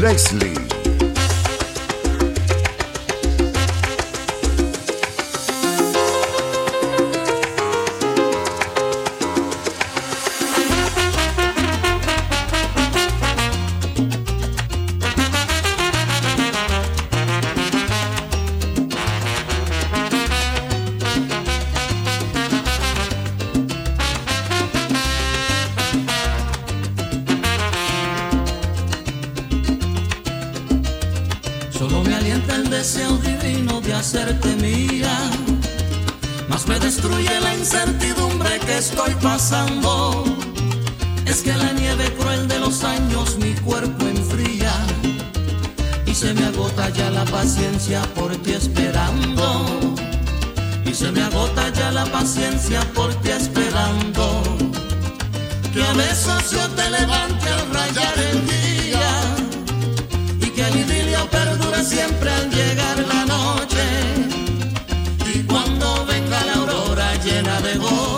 Leslie. Es que la nieve cruel de los años mi cuerpo enfría y se me agota ya la paciencia por ti esperando. Y se me agota ya la paciencia por ti esperando. Que a veces yo te levante al rayar el día y que el idilio perdure siempre al llegar la noche. Y cuando venga la aurora llena de goce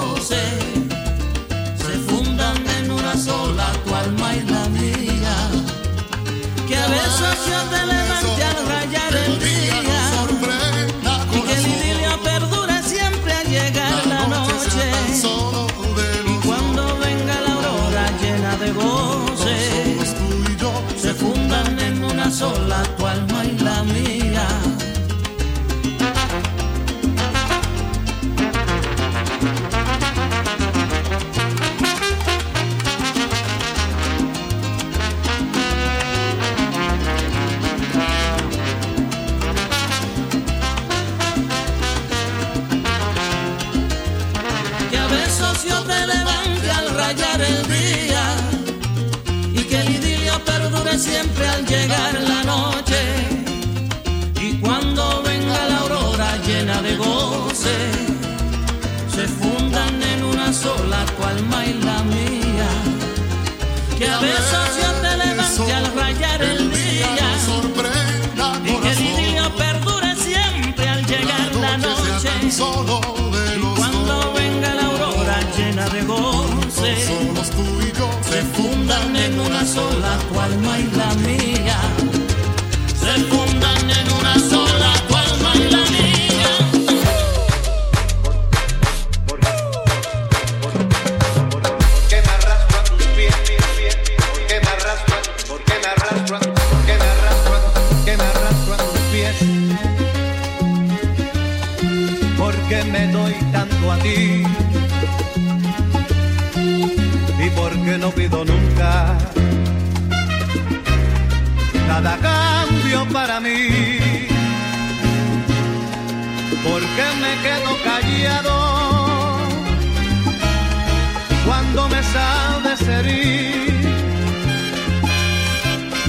qué me doy tanto a ti? que no pido nunca nada cambio para mí. Porque me quedo callado cuando me sabes herir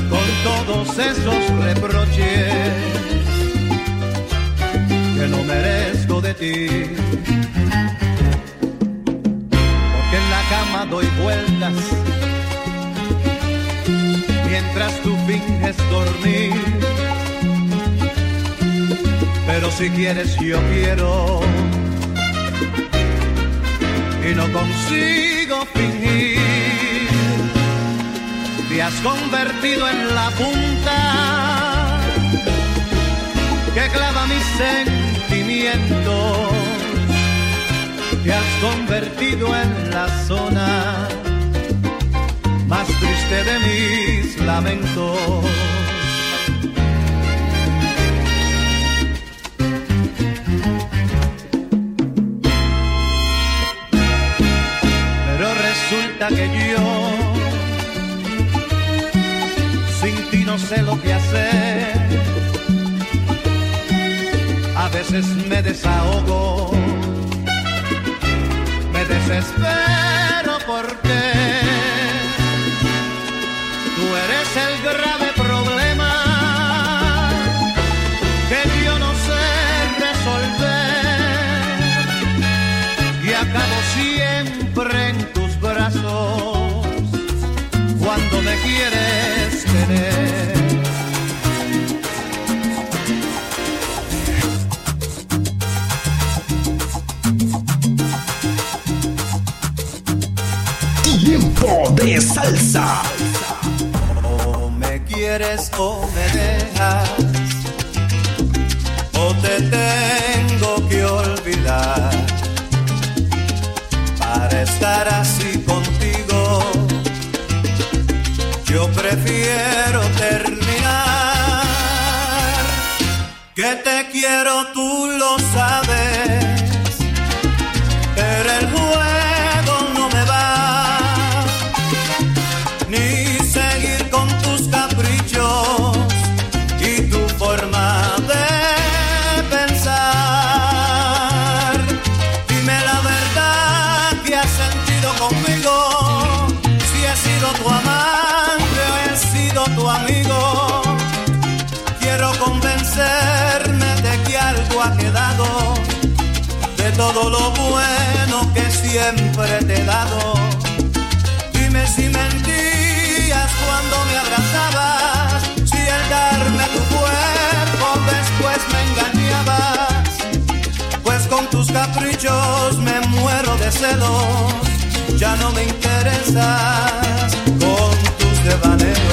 con todos esos reproches que no merezco de ti cama doy vueltas mientras tú finges dormir. Pero si quieres yo quiero y no consigo fingir. Te has convertido en la punta que clava mis te has convertido en la zona más triste de mis lamentos. Pero resulta que yo sin ti no sé lo que hacer. Veces me desahogo desespero porque tú eres el grave problema que yo no sé resolver y acabo siempre en tus brazos cuando me quieres tener. De salsa. O me quieres o me dejas. O te tengo que olvidar. Para estar así contigo, yo prefiero terminar. Que te quiero, tú lo sabes. Todo lo bueno que siempre te he dado. Dime si mentías cuando me abrazabas, si el darme tu cuerpo después me engañabas. Pues con tus caprichos me muero de celos, ya no me interesas con tus devaneos.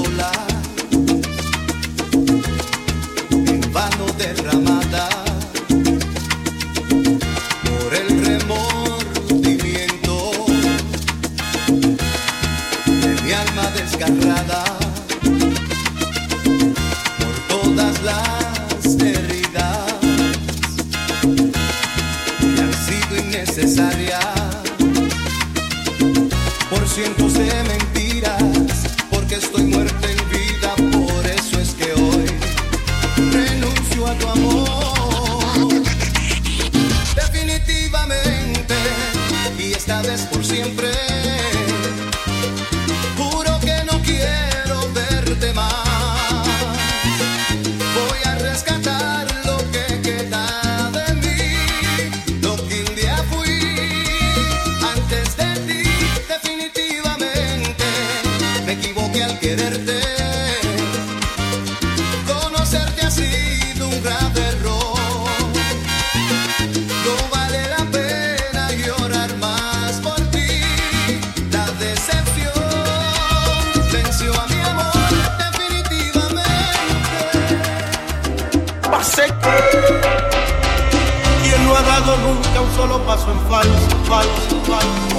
solo paso en falso, falso, falso.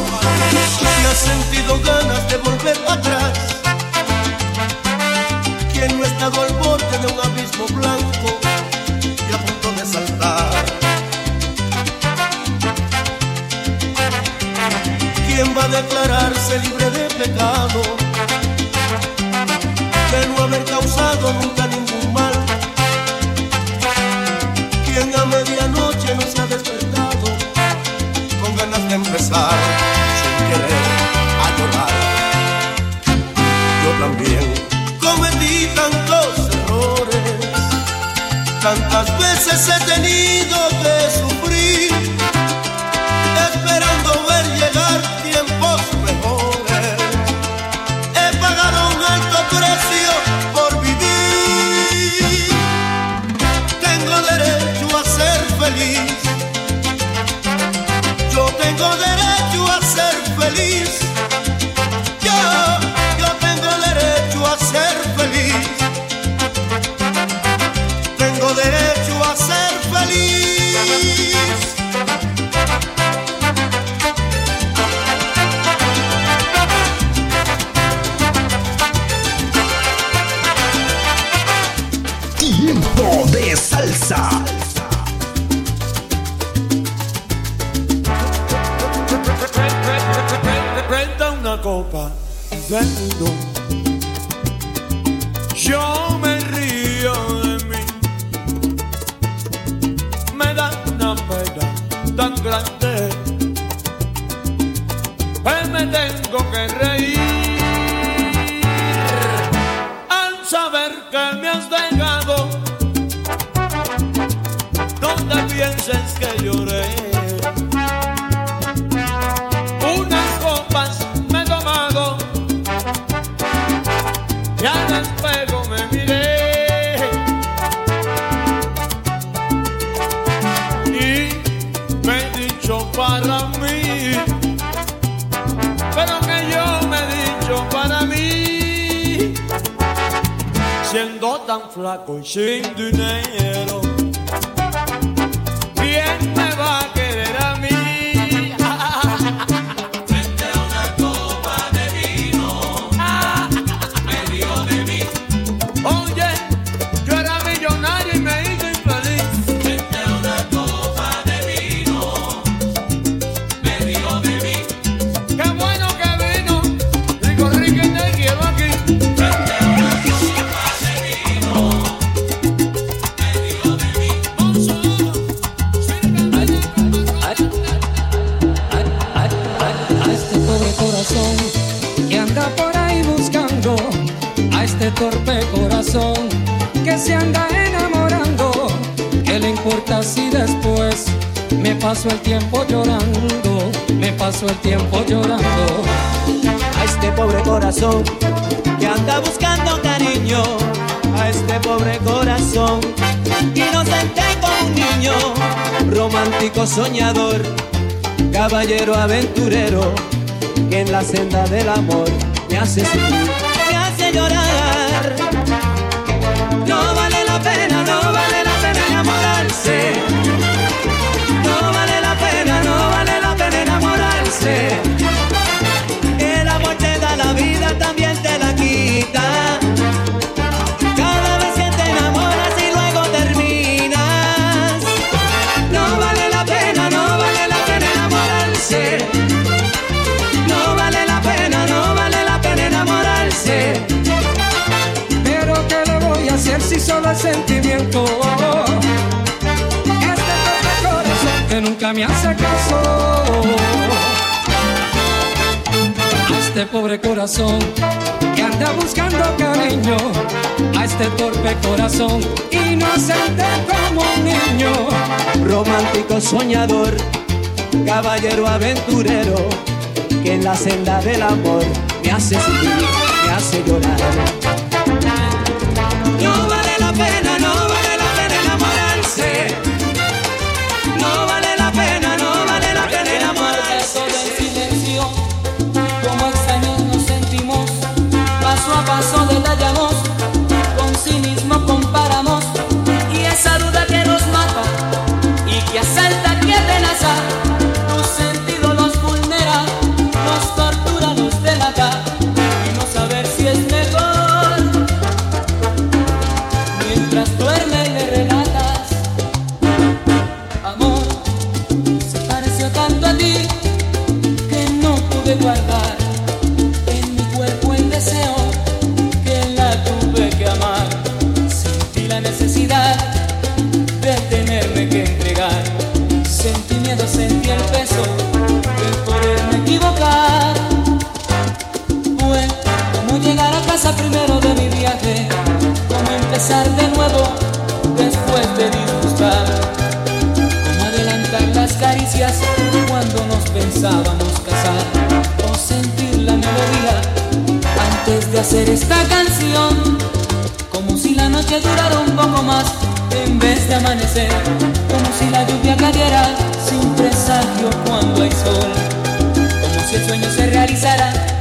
Quien ha sentido ganas de volver atrás. Quien no ha estado al borde de un abismo blanco y a punto de saltar. Quien va a declararse libre de pecado. De no haber causado nunca me has dejado. No te pienses que tan flaco y sin dinero. Pasó el tiempo llorando. A este pobre corazón que anda buscando cariño, a este pobre corazón inocente como un niño, romántico soñador, caballero aventurero, que en la senda del amor me hace me hace llorar. a este pobre corazón que anda buscando cariño, a este torpe corazón inocente como un niño, romántico soñador, caballero aventurero, que en la senda del amor me hace sufrir, me hace llorar. esta canción. Como si la noche durara un poco más en vez de amanecer, como si la lluvia cayera sin presagio cuando hay sol, como si el sueño se realizara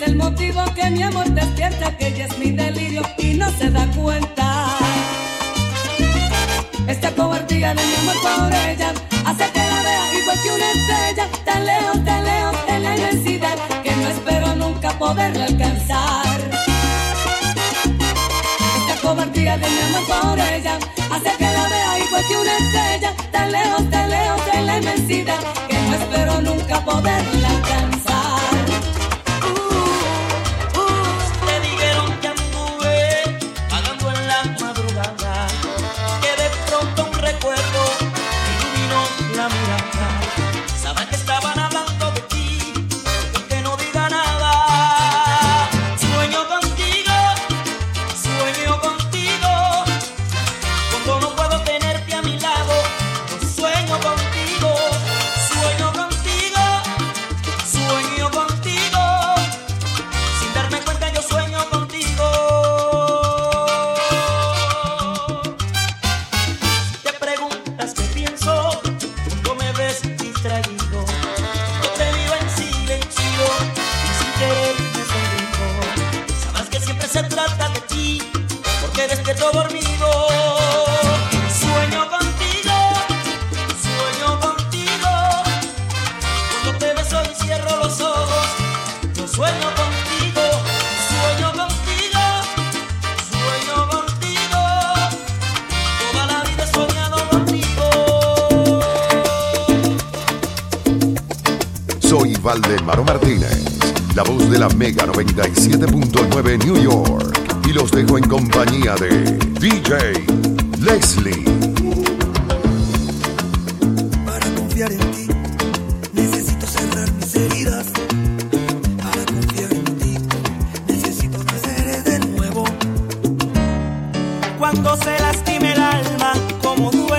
es el motivo que mi amor despierta, que ella es mi delirio y no se da cuenta. Esta cobardía de mi amor por ella hace que la vea igual que una estrella, tan lejos, tan lejos en la inmensidad, que no espero nunca poderla alcanzar. Esta cobardía de mi amor por ella hace que la vea igual que una estrella, tan lejos, tan lejos en la inmensidad, que no espero nunca poderla alcanzar. Valdemaro Martínez, la voz de la Mega 97.9 New York. Y los dejo en compañía de DJ Leslie. Para confiar en ti, necesito cerrar mis heridas. Para confiar en ti, necesito nacer de nuevo. Cuando se lastime el alma, como duele.